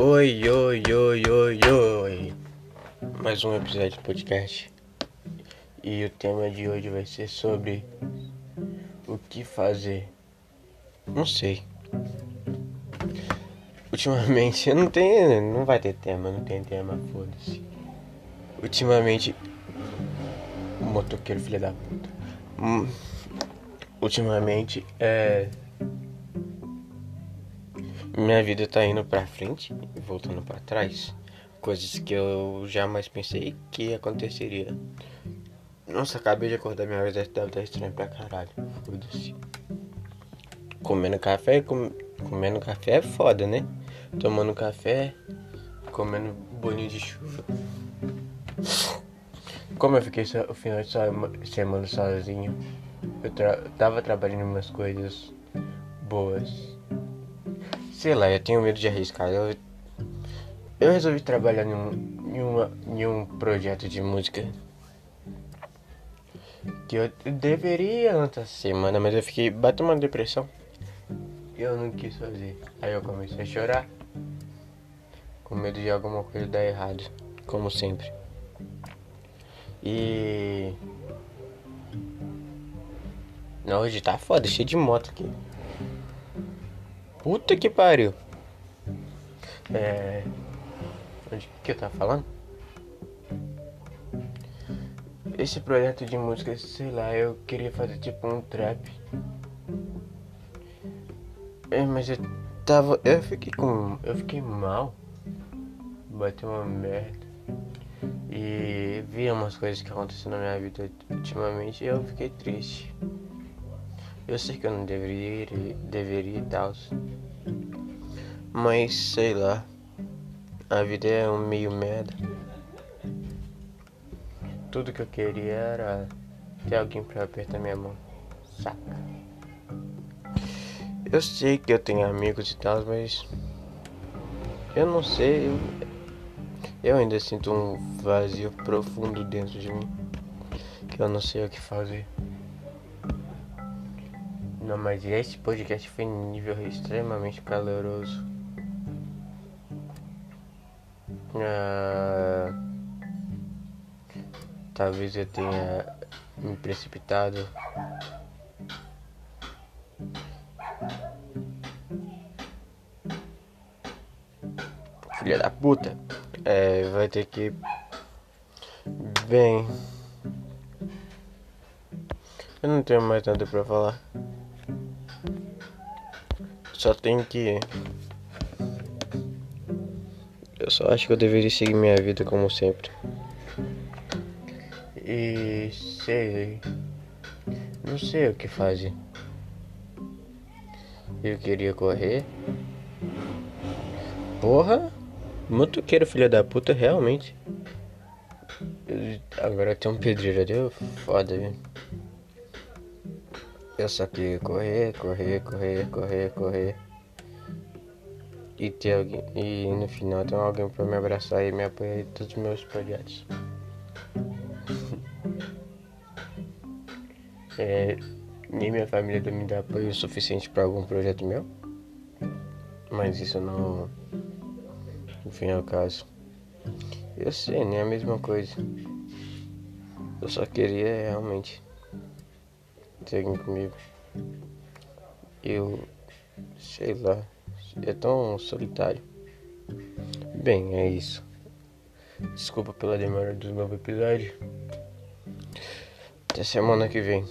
Oi, oi, oi, oi, oi. Mais um episódio do podcast. E o tema de hoje vai ser sobre o que fazer. Não sei. Ultimamente não tem, não vai ter tema, não tem tema, foda-se. Ultimamente motoqueiro filho da puta. Hum, ultimamente é minha vida tá indo pra frente e voltando para trás. Coisas que eu jamais pensei que aconteceria. Nossa, acabei de acordar, minha vida deve estar estranha pra caralho. Foda-se. Comendo café, com... comendo café é foda, né? Tomando café, comendo bolinho de chuva. Como eu fiquei o final de semana sozinho, eu tra tava trabalhando umas coisas boas Sei lá, eu tenho medo de arriscar. Eu, eu resolvi trabalhar em um, em, uma, em um projeto de música que eu deveria outra semana, mas eu fiquei. bateu uma depressão. E eu não quis fazer. Aí eu comecei a chorar. Com medo de alguma coisa dar errado. Como sempre. E. Não, hoje tá foda, cheio de moto aqui. Puta que pariu. É. Onde que eu tava falando? Esse projeto de música, sei lá, eu queria fazer tipo um trap. É, mas eu tava. Eu fiquei com. Eu fiquei mal. Bateu uma merda. E vi umas coisas que aconteceram na minha vida ultimamente e eu fiquei triste. Eu sei que eu não deveria, deveria e tal. Mas sei lá. A vida é um meio merda. Tudo que eu queria era ter alguém pra apertar minha mão. Saca? Eu sei que eu tenho amigos e tal, mas. Eu não sei. Eu, eu ainda sinto um vazio profundo dentro de mim. Que eu não sei o que fazer. Não, mas esse podcast foi nível extremamente caloroso. Ah, talvez eu tenha me precipitado. Filha da puta. É, vai ter que. Bem. Eu não tenho mais nada pra falar. Só tenho que. Eu só acho que eu deveria seguir minha vida como sempre. E sei. Não sei o que fazer. Eu queria correr. Porra! Motoqueiro, filha da puta, realmente. Agora tem um pedreiro, deu foda, viu? Eu só queria correr, correr, correr, correr, correr. E ter alguém. E no final tem alguém pra me abraçar e me apoiar em todos os meus projetos. é, nem minha família me dá apoio suficiente para algum projeto meu. Mas isso não. No fim é o caso. Eu sei, nem é a mesma coisa. Eu só queria realmente seguem comigo. Eu sei lá, é tão solitário. Bem, é isso. Desculpa pela demora do novo episódio. Até semana que vem.